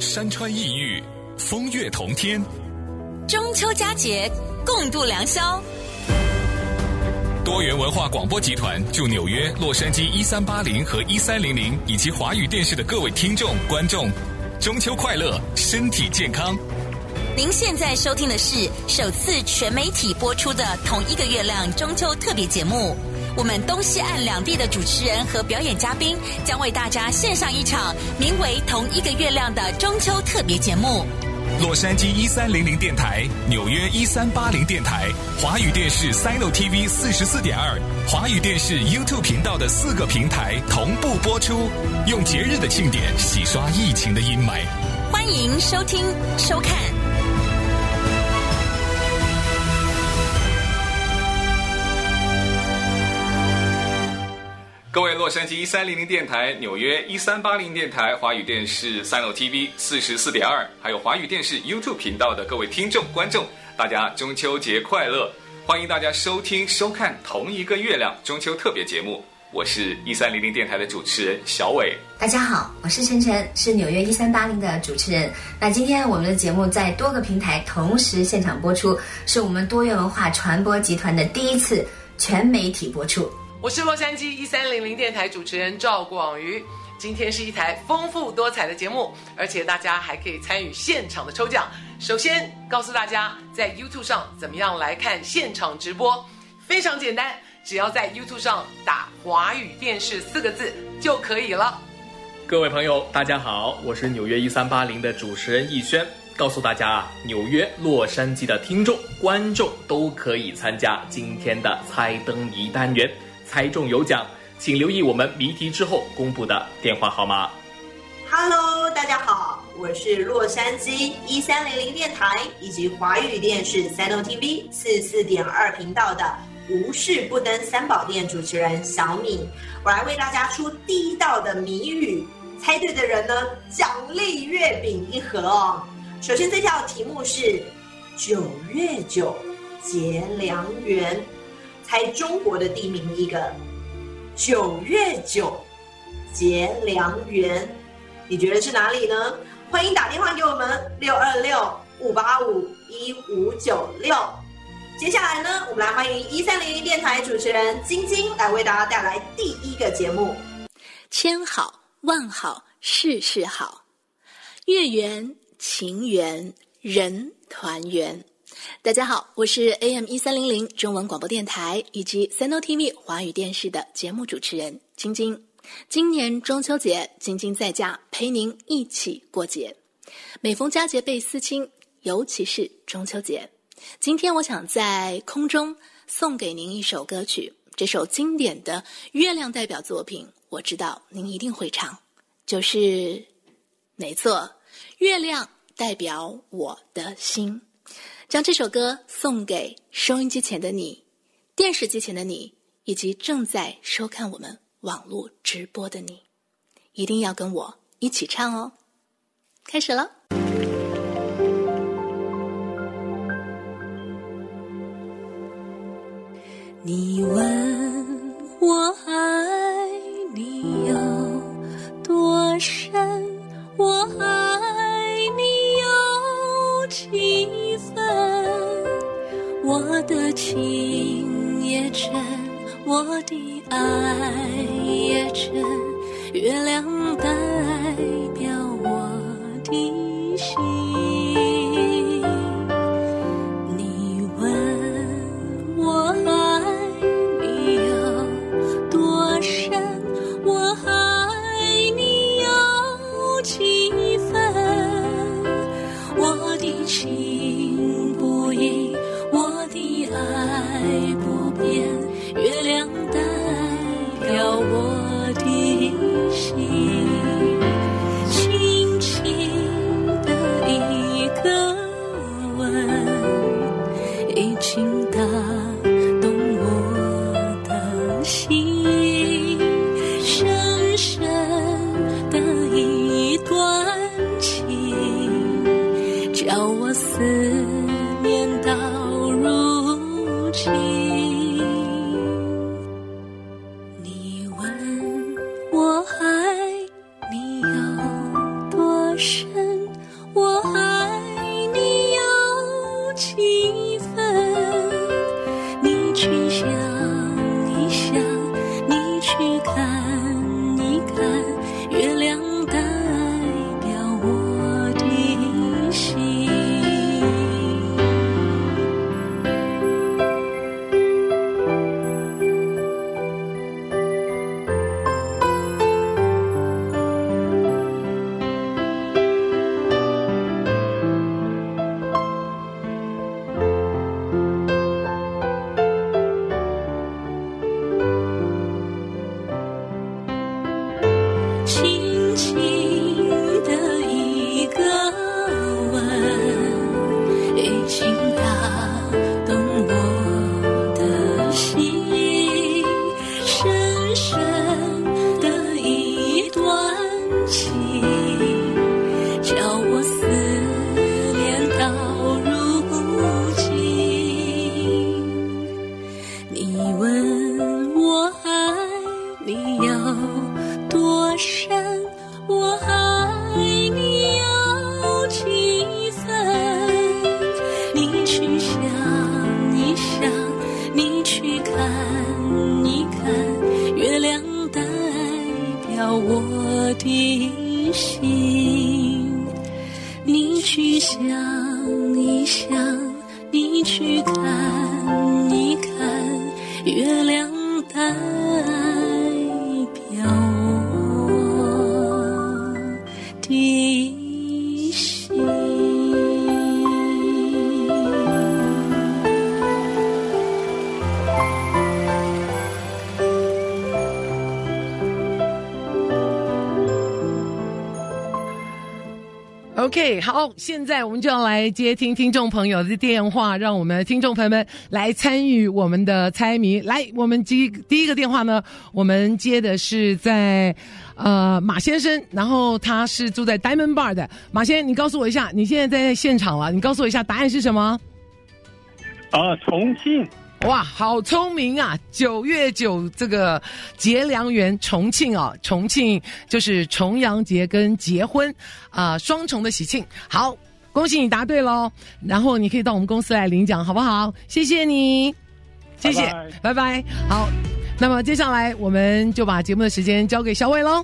山川异域，风月同天。中秋佳节，共度良宵。多元文化广播集团祝纽约、洛杉矶一三八零和一三零零以及华语电视的各位听众、观众，中秋快乐，身体健康。您现在收听的是首次全媒体播出的同一个月亮中秋特别节目。我们东西岸两地的主持人和表演嘉宾将为大家献上一场名为《同一个月亮》的中秋特别节目。洛杉矶一三零零电台、纽约一三八零电台、华语电视 Sino TV 四十四点二、华语电视 YouTube 频道的四个平台同步播出，用节日的庆典洗刷疫情的阴霾。欢迎收听收看。各位洛杉矶一三零零电台、纽约一三八零电台、华语电视三楼 TV 四十四点二，还有华语电视 YouTube 频道的各位听众、观众，大家中秋节快乐！欢迎大家收听、收看同一个月亮中秋特别节目。我是一三零零电台的主持人小伟。大家好，我是晨晨，是纽约一三八零的主持人。那今天我们的节目在多个平台同时现场播出，是我们多元文化传播集团的第一次全媒体播出。我是洛杉矶一三零零电台主持人赵广瑜，今天是一台丰富多彩的节目，而且大家还可以参与现场的抽奖。首先告诉大家，在 YouTube 上怎么样来看现场直播，非常简单，只要在 YouTube 上打“华语电视”四个字就可以了。各位朋友，大家好，我是纽约一三八零的主持人逸轩。告诉大家啊，纽约、洛杉矶的听众、观众都可以参加今天的猜灯谜单元。猜中有奖，请留意我们谜题之后公布的电话号码。Hello，大家好，我是洛杉矶一三零零电台以及华语电视 Sino TV 四四点二频道的无事不登三宝殿主持人小米，我来为大家出第一道的谜语，猜对的人呢，奖励月饼一盒哦。首先这道题目是九月九结良缘。猜中国的地名一个，九月九结良缘，你觉得是哪里呢？欢迎打电话给我们六二六五八五一五九六。接下来呢，我们来欢迎一三零零电台主持人晶晶来为大家带来第一个节目。千好万好事事好，月圆情圆人团圆。大家好，我是 AM 一三零零中文广播电台以及 Sino TV 华语电视的节目主持人晶晶。今年中秋节，晶晶在家陪您一起过节。每逢佳节倍思亲，尤其是中秋节。今天我想在空中送给您一首歌曲，这首经典的月亮代表作品，我知道您一定会唱，就是，没错，月亮代表我的心。将这首歌送给收音机前的你、电视机前的你，以及正在收看我们网络直播的你，一定要跟我一起唱哦！开始了。的情也真，我的爱也真，月亮代表我的心。心。你去想一想，你去看一看，月亮淡。好，现在我们就要来接听听众朋友的电话，让我们听众朋友们来参与我们的猜谜。来，我们接第一个电话呢，我们接的是在呃马先生，然后他是住在 Diamond Bar 的马先生，你告诉我一下，你现在在现场了，你告诉我一下答案是什么？啊，重庆。哇，好聪明啊！九月九这个结良缘，重庆啊，重庆就是重阳节跟结婚啊、呃、双重的喜庆。好，恭喜你答对喽！然后你可以到我们公司来领奖，好不好？谢谢你，谢谢，拜拜。拜拜。好，那么接下来我们就把节目的时间交给小伟喽。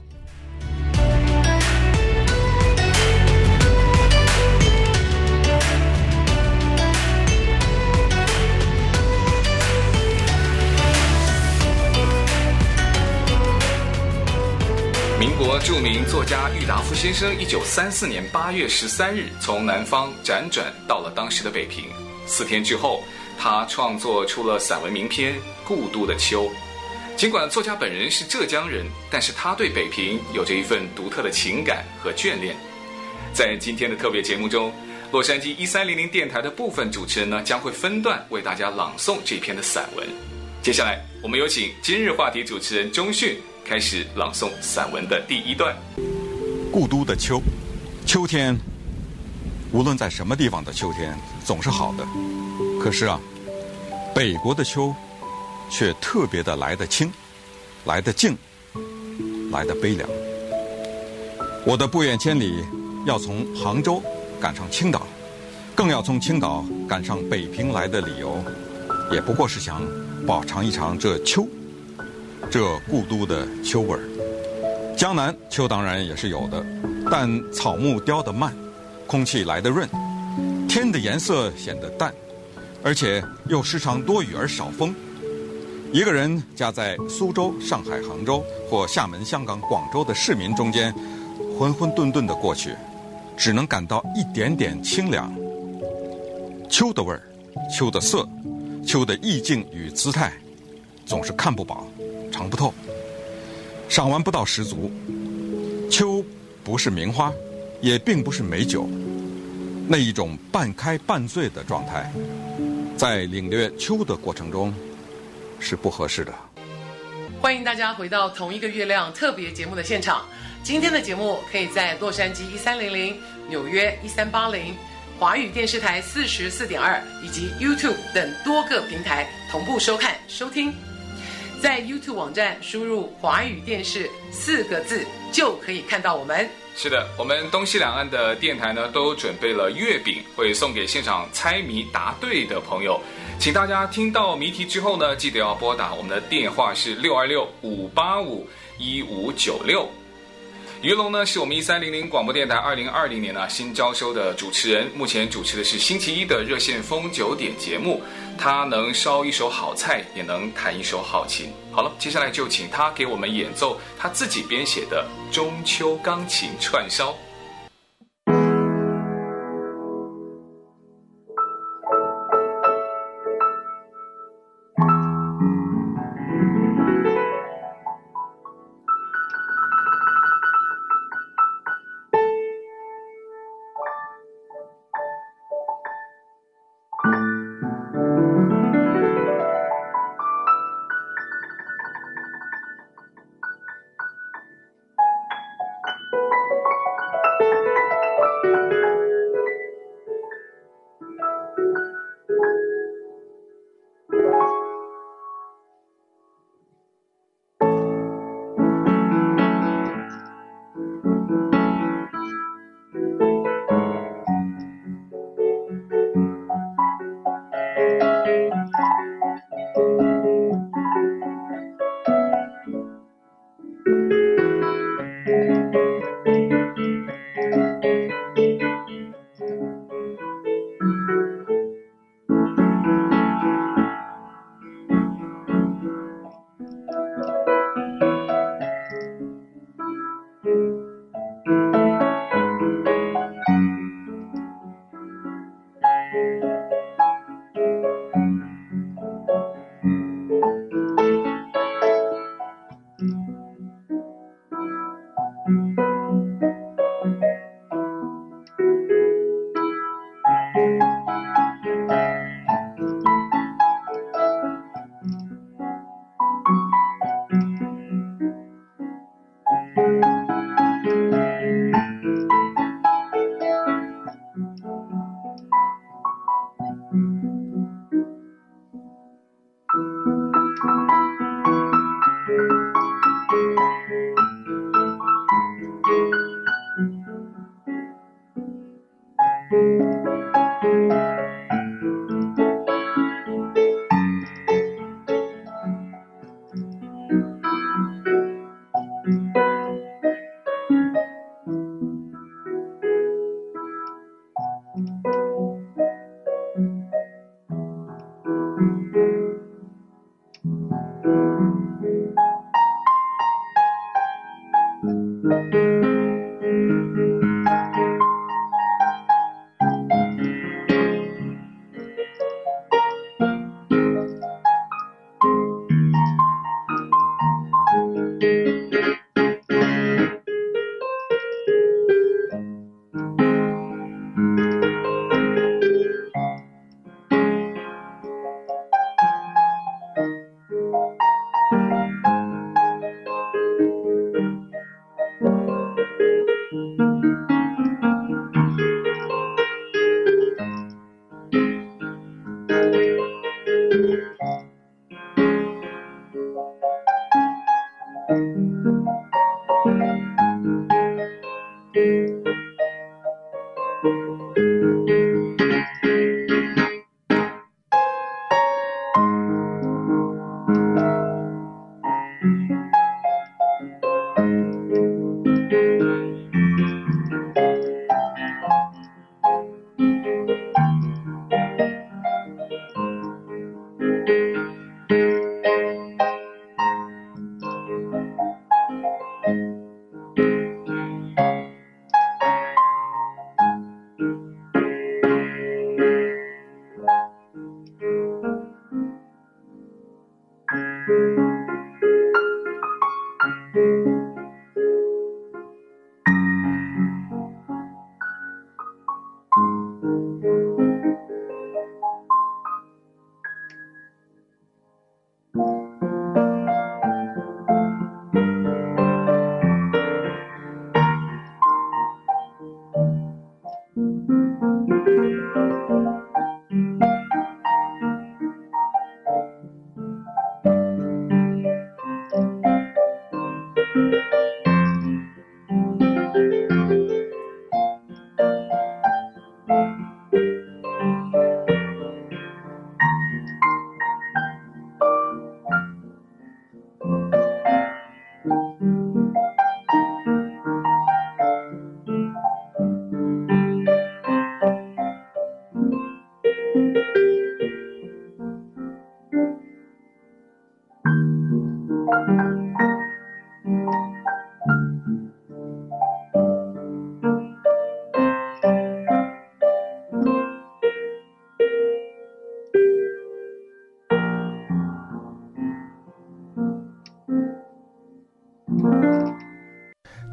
著名作家郁达夫先生，一九三四年八月十三日从南方辗转到了当时的北平。四天之后，他创作出了散文名篇《故都的秋》。尽管作家本人是浙江人，但是他对北平有着一份独特的情感和眷恋。在今天的特别节目中，洛杉矶一三零零电台的部分主持人呢，将会分段为大家朗诵这篇的散文。接下来，我们有请今日话题主持人钟迅。开始朗诵散文的第一段。故都的秋，秋天，无论在什么地方的秋天总是好的。可是啊，北国的秋，却特别的来得清，来得静，来得悲凉。我的不远千里要从杭州赶上青岛，更要从青岛赶上北平来的理由，也不过是想饱尝一尝这秋。这故都的秋味儿，江南秋当然也是有的，但草木凋得慢，空气来得润，天的颜色显得淡，而且又时常多雨而少风。一个人夹在苏州、上海、杭州或厦门、香港、广州的市民中间，浑浑沌沌的过去，只能感到一点点清凉。秋的味儿，秋的色，秋的意境与姿态，总是看不饱。尝不透，赏玩不到十足。秋不是名花，也并不是美酒，那一种半开半醉的状态，在领略秋的过程中是不合适的。欢迎大家回到同一个月亮特别节目的现场。今天的节目可以在洛杉矶一三零零、纽约一三八零、华语电视台四十四点二以及 YouTube 等多个平台同步收看收听。在 YouTube 网站输入“华语电视”四个字，就可以看到我们。是的，我们东西两岸的电台呢，都准备了月饼，会送给现场猜谜答对的朋友。请大家听到谜题之后呢，记得要拨打我们的电话是六二六五八五一五九六。于龙呢，是我们一三零零广播电台二零二零年呢新招收的主持人，目前主持的是星期一的热线风九点节目。他能烧一手好菜，也能弹一手好琴。好了，接下来就请他给我们演奏他自己编写的中秋钢琴串烧。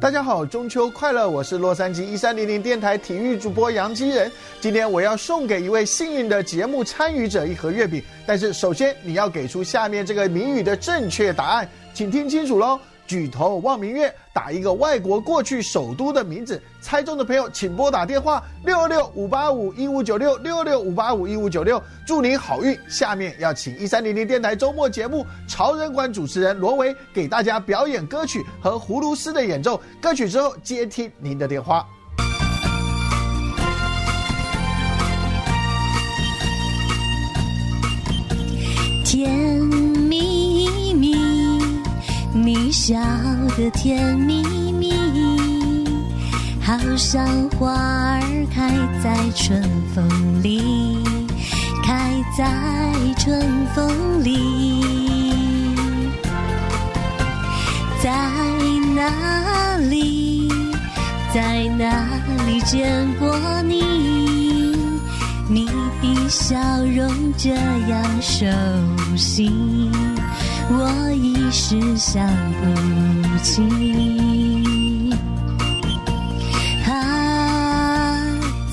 大家好，中秋快乐！我是洛杉矶一三零零电台体育主播杨基仁。今天我要送给一位幸运的节目参与者一盒月饼，但是首先你要给出下面这个谜语的正确答案，请听清楚喽。举头望明月，打一个外国过去首都的名字，猜中的朋友请拨打电话六六五八五一五九六六六五八五一五九六，祝您好运。下面要请一三零零电台周末节目潮人馆主持人罗维给大家表演歌曲和葫芦丝的演奏，歌曲之后接听您的电话。天。你笑得甜蜜蜜，好像花儿开在春风里，开在春风里。在哪里，在哪里见过你？你的笑容这样熟悉。我一时想不起，啊，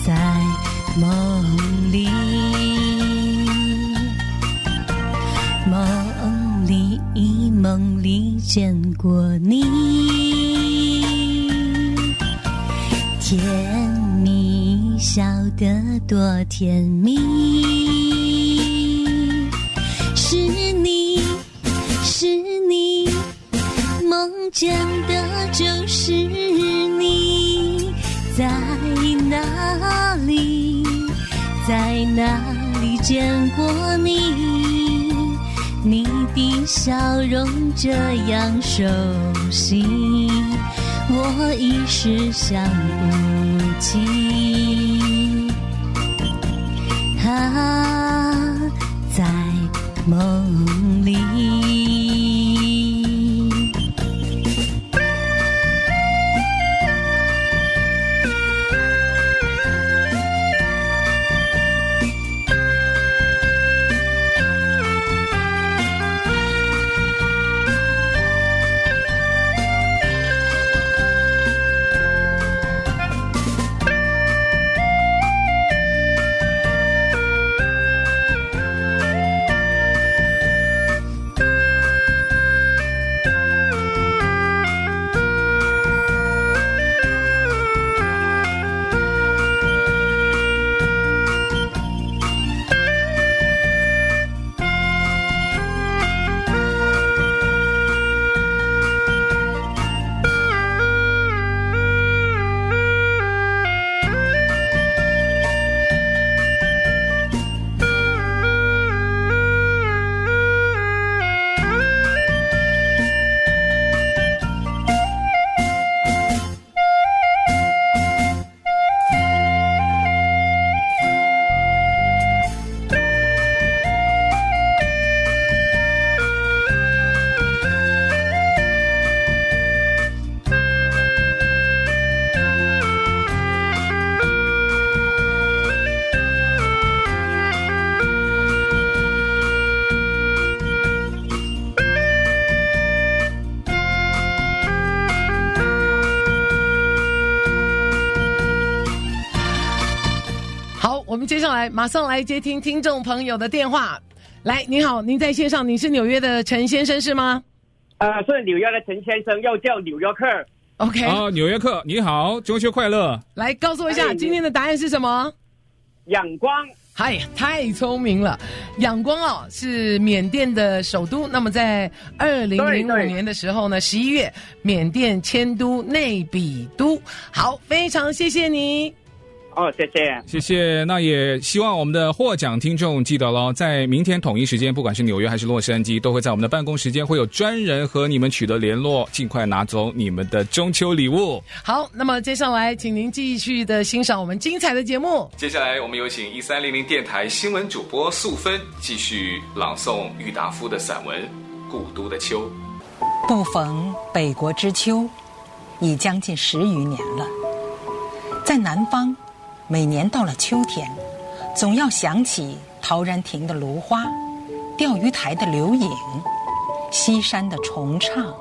在梦里，梦里，梦里见过你，甜蜜笑得多甜蜜。这样熟悉，我一时想不起。我们接下来马上来接听听众朋友的电话。来，您好，您在线上，你是纽约的陈先生是吗？啊、呃，是纽约的陈先生，又叫纽约客。OK，啊，纽约客，你好，中秋快乐！来告诉我一下，今天的答案是什么？仰光。嗨，太聪明了！仰光哦，是缅甸的首都。那么在二零零五年的时候呢，十一月，缅甸迁都内比都。好，非常谢谢你。哦，谢谢，谢谢。那也希望我们的获奖听众记得喽，在明天统一时间，不管是纽约还是洛杉矶，都会在我们的办公时间会有专人和你们取得联络，尽快拿走你们的中秋礼物。好，那么接下来，请您继续的欣赏我们精彩的节目。接下来，我们有请一三零零电台新闻主播素芬继续朗诵郁达夫的散文《故都的秋》。不逢北国之秋，已将近十余年了，在南方。每年到了秋天，总要想起陶然亭的芦花，钓鱼台的柳影，西山的虫唱，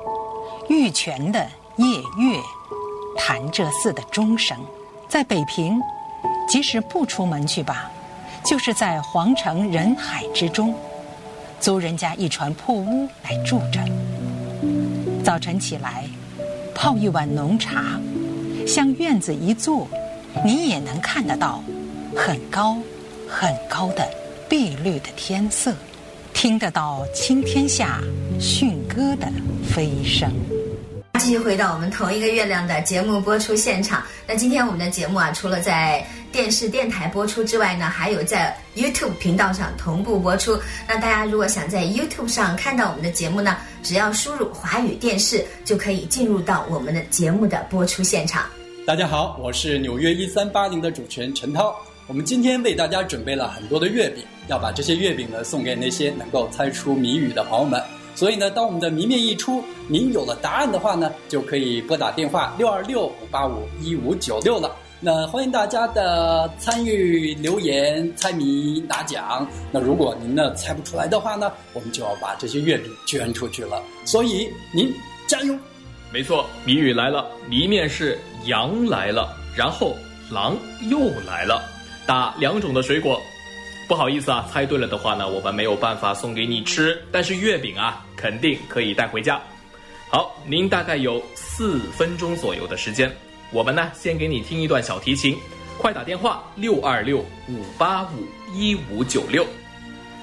玉泉的夜月，潭柘寺的钟声。在北平，即使不出门去吧，就是在皇城人海之中，租人家一船破屋来住着。早晨起来，泡一碗浓茶，向院子一坐。你也能看得到很高很高的碧绿的天色，听得到青天下驯鸽的飞声。继续回到我们同一个月亮的节目播出现场。那今天我们的节目啊，除了在电视电台播出之外呢，还有在 YouTube 频道上同步播出。那大家如果想在 YouTube 上看到我们的节目呢，只要输入华语电视，就可以进入到我们的节目的播出现场。大家好，我是纽约一三八零的主持人陈涛。我们今天为大家准备了很多的月饼，要把这些月饼呢送给那些能够猜出谜语的朋友们。所以呢，当我们的谜面一出，您有了答案的话呢，就可以拨打电话六二六五八五一五九六了。那欢迎大家的参与留言、猜谜、拿奖。那如果您呢猜不出来的话呢，我们就要把这些月饼捐出去了。所以您加油！没错，谜语来了，谜面是羊来了，然后狼又来了，打两种的水果。不好意思啊，猜对了的话呢，我们没有办法送给你吃，但是月饼啊，肯定可以带回家。好，您大概有四分钟左右的时间，我们呢先给你听一段小提琴，快打电话六二六五八五一五九六。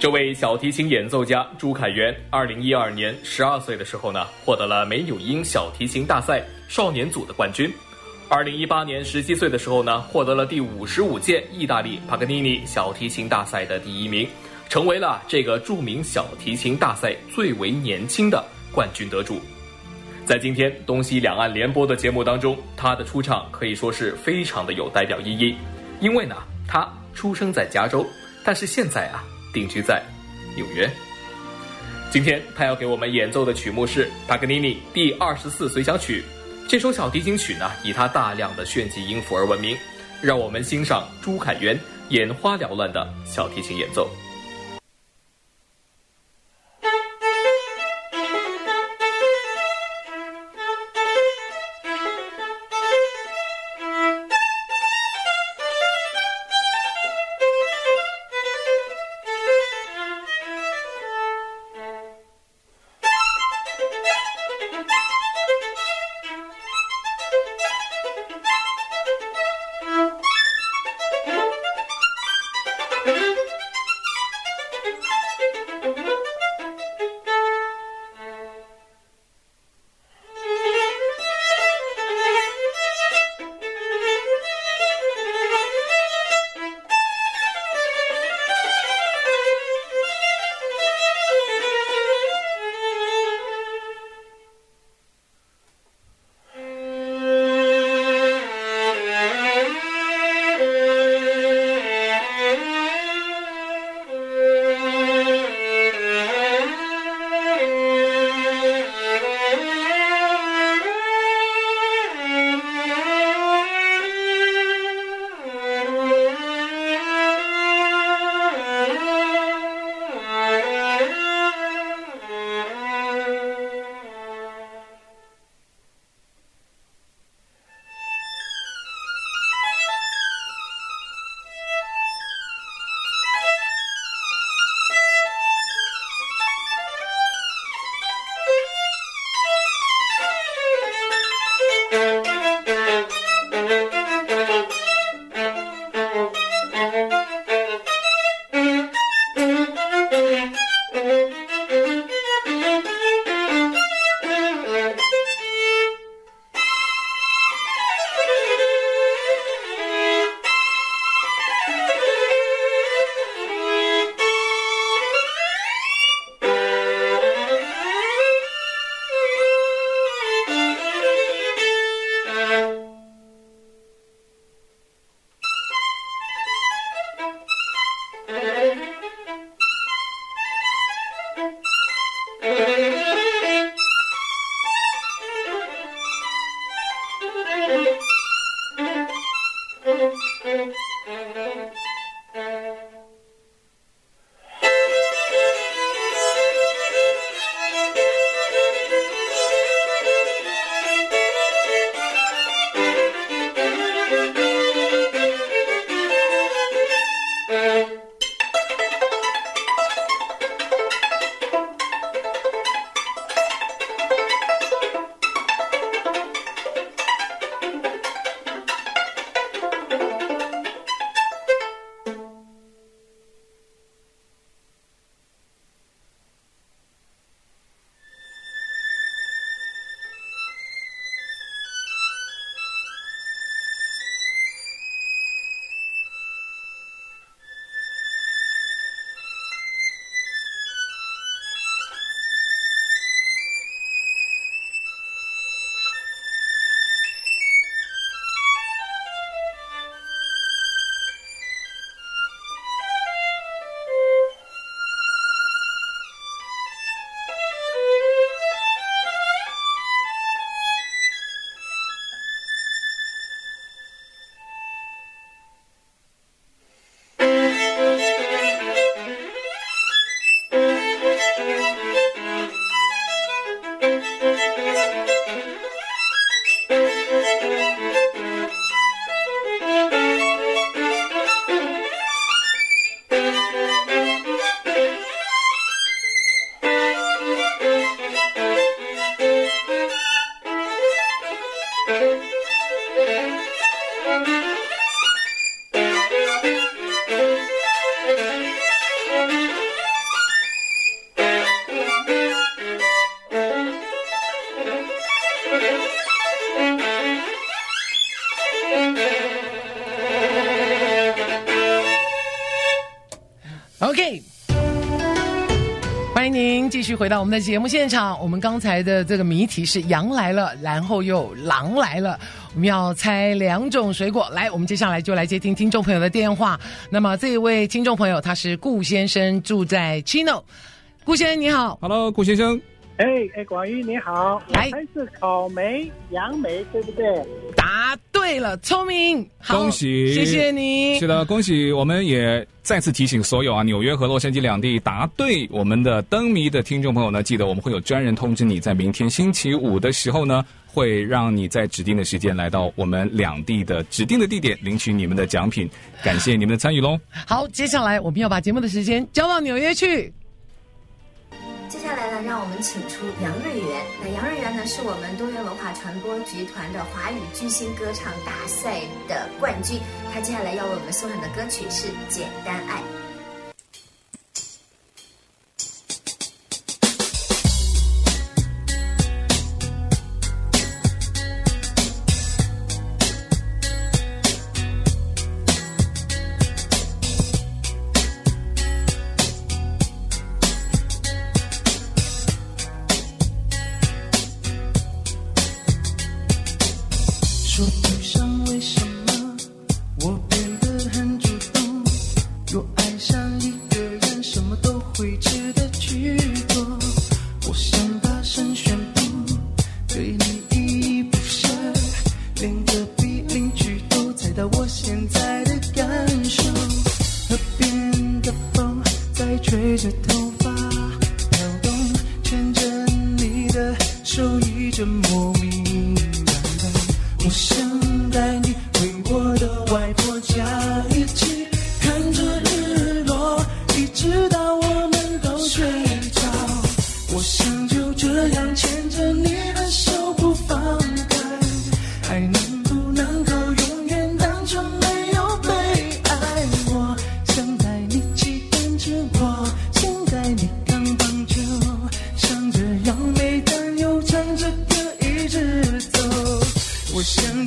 这位小提琴演奏家朱凯源，二零一二年十二岁的时候呢，获得了梅纽因小提琴大赛少年组的冠军。二零一八年十七岁的时候呢，获得了第五十五届意大利帕格尼尼小提琴大赛的第一名，成为了这个著名小提琴大赛最为年轻的冠军得主。在今天东西两岸联播的节目当中，他的出场可以说是非常的有代表意义，因为呢，他出生在加州，但是现在啊，定居在纽约。今天他要给我们演奏的曲目是帕格尼尼第二十四随想曲。这首小提琴曲呢，以它大量的炫技音符而闻名。让我们欣赏朱凯源眼花缭乱的小提琴演奏。回到我们的节目现场。我们刚才的这个谜题是羊来了，然后又狼来了。我们要猜两种水果。来，我们接下来就来接听听众朋友的电话。那么这一位听众朋友他是顾先生，住在 Chino。顾先生你好，Hello，顾先生。哎哎，广玉你好，来是草莓、杨梅，对不对？答对了，聪明，恭喜，谢谢你。是的，恭喜！我们也再次提醒所有啊，纽约和洛杉矶两地答对我们的灯谜的听众朋友呢，记得我们会有专人通知你，在明天星期五的时候呢，会让你在指定的时间来到我们两地的指定的地点领取你们的奖品。感谢你们的参与喽！好，接下来我们要把节目的时间交到纽约去。接下来呢，让我们请出杨瑞元。那杨瑞元呢，是我们多元文化传播集团的华语巨星歌唱大赛的冠军。他接下来要为我们送上的歌曲是《简单爱》。我想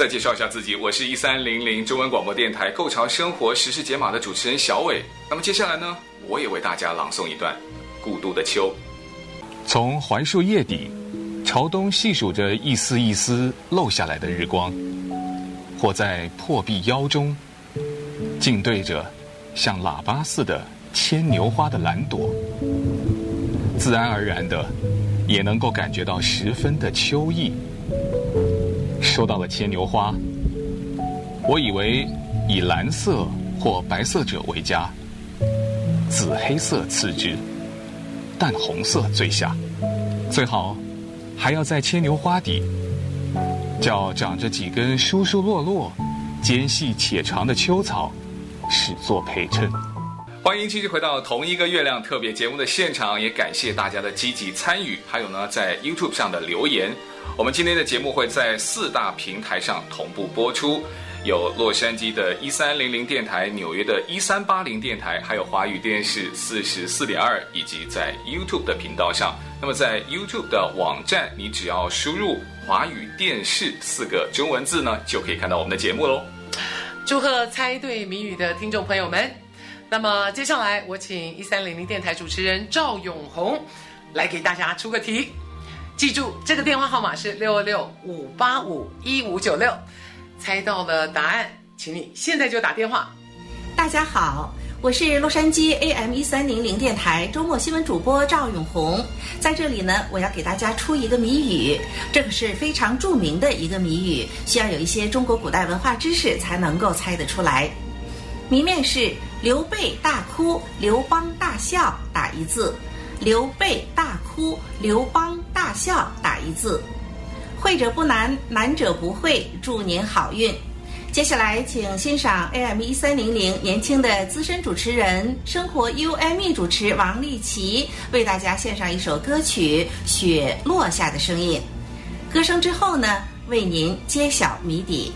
再介绍一下自己，我是一三零零中文广播电台《购潮生活时事解码》的主持人小伟。那么接下来呢，我也为大家朗诵一段《孤独的秋》。从槐树叶底朝东细数着一丝一丝漏下来的日光，或在破壁腰中静对着像喇叭似的牵牛花的蓝朵，自然而然的也能够感觉到十分的秋意。说到了牵牛花，我以为以蓝色或白色者为佳，紫黑色次之，淡红色最下，最好还要在牵牛花底，叫长着几根疏疏落落、尖细且长的秋草，始作陪衬。欢迎继续回到同一个月亮特别节目的现场，也感谢大家的积极参与，还有呢在 YouTube 上的留言。我们今天的节目会在四大平台上同步播出，有洛杉矶的一三零零电台、纽约的一三八零电台，还有华语电视四十四点二，以及在 YouTube 的频道上。那么在 YouTube 的网站，你只要输入“华语电视”四个中文字呢，就可以看到我们的节目喽。祝贺猜对谜语的听众朋友们！那么接下来，我请一三零零电台主持人赵永红来给大家出个题。记住，这个电话号码是六六五八五一五九六。猜到了答案，请你现在就打电话。大家好，我是洛杉矶 AM 一三零零电台周末新闻主播赵永红，在这里呢，我要给大家出一个谜语，这可是非常著名的一个谜语，需要有一些中国古代文化知识才能够猜得出来。谜面是刘备大哭，刘邦大笑，打一字。刘备大哭，刘邦大笑，打一字。会者不难，难者不会。祝您好运。接下来，请欣赏 AM 一三零零年轻的资深主持人、生活 UME 主持王丽琪为大家献上一首歌曲《雪落下的声音》。歌声之后呢，为您揭晓谜底。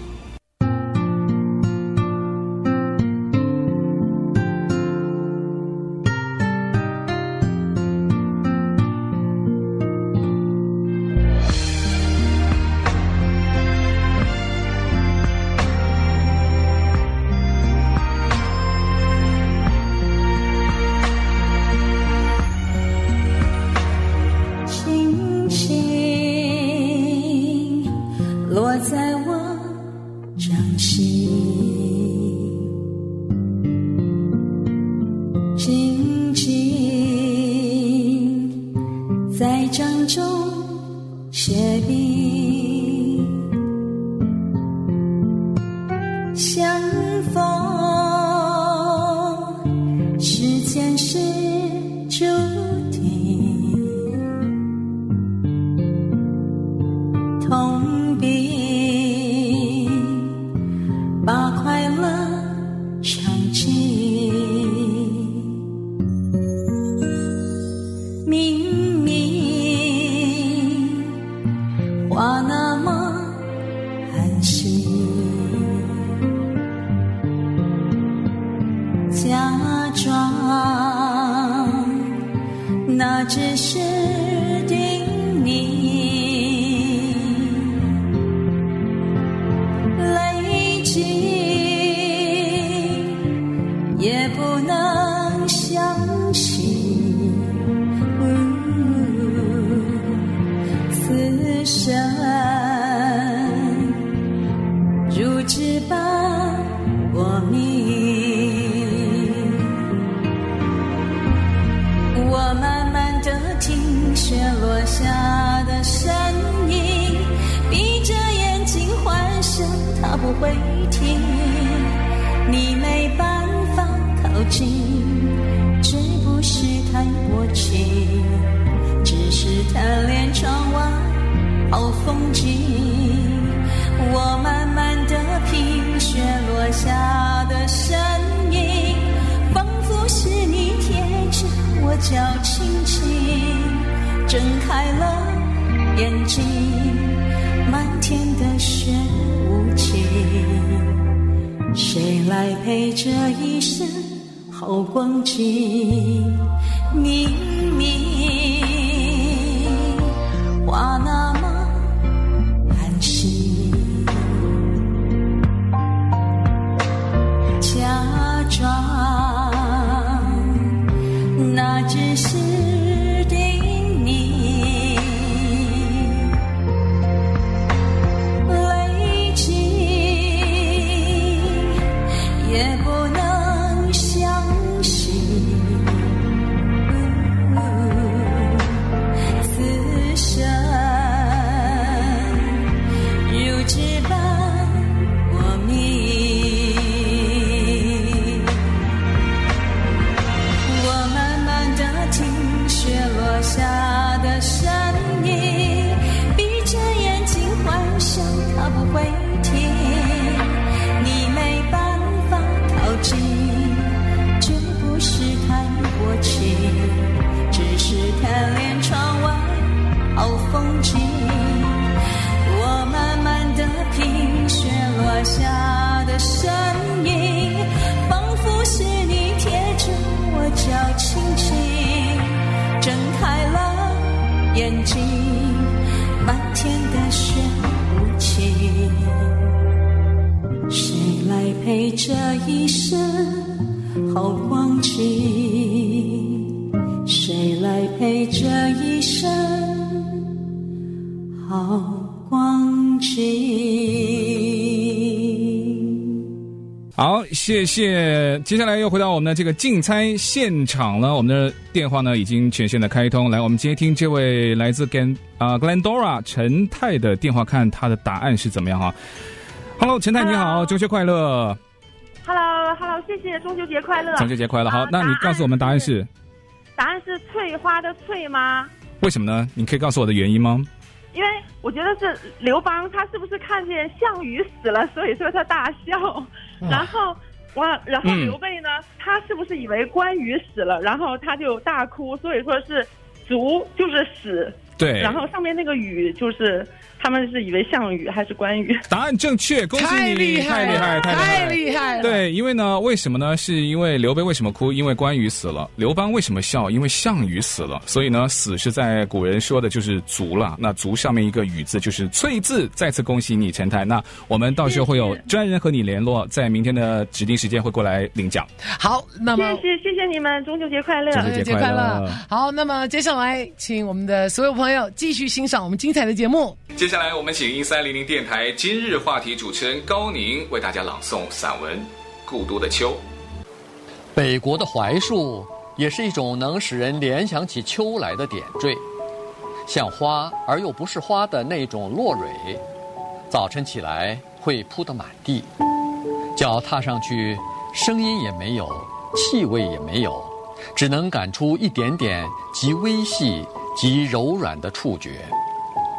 来陪这一生好光景？明明话那谢谢。接下来又回到我们的这个竞猜现场了。我们的电话呢已经全线的开通，来，我们接听这位来自 Glen 啊 Glendora 陈泰的电话，看他的答案是怎么样哈。Hello，陈太你好，中秋快乐。Hello，Hello，谢谢，中秋节快乐。中秋节快乐。好，那你告诉我们答案是？答案是翠花的翠吗？为什么呢？你可以告诉我的原因吗？因为我觉得是刘邦，他是不是看见项羽死了，所以说他大笑，然后。哇，然后刘备呢？嗯、他是不是以为关羽死了，然后他就大哭？所以说是卒就是死。对。然后上面那个羽就是。他们是以为项羽还是关羽？答案正确，恭喜你！太厉害，太厉害，太厉害了！对，因为呢，为什么呢？是因为刘备为什么哭？因为关羽死了。刘邦为什么笑？因为项羽死了。所以呢，死是在古人说的就是卒了。那卒上面一个羽字就是翠字。再次恭喜你，陈太。那我们到时候会有专人和你联络，在明天的指定时间会过来领奖。好，那么谢谢谢谢你们，中秋节快乐！中秋节快乐！好，那么接下来请我们的所有朋友继续欣赏我们精彩的节目。接接下来，我们请一三零零电台今日话题主持人高宁为大家朗诵散文《故都的秋》。北国的槐树也是一种能使人联想起秋来的点缀，像花而又不是花的那种落蕊，早晨起来会铺得满地，脚踏上去，声音也没有，气味也没有，只能感出一点点极微细、极柔软的触觉。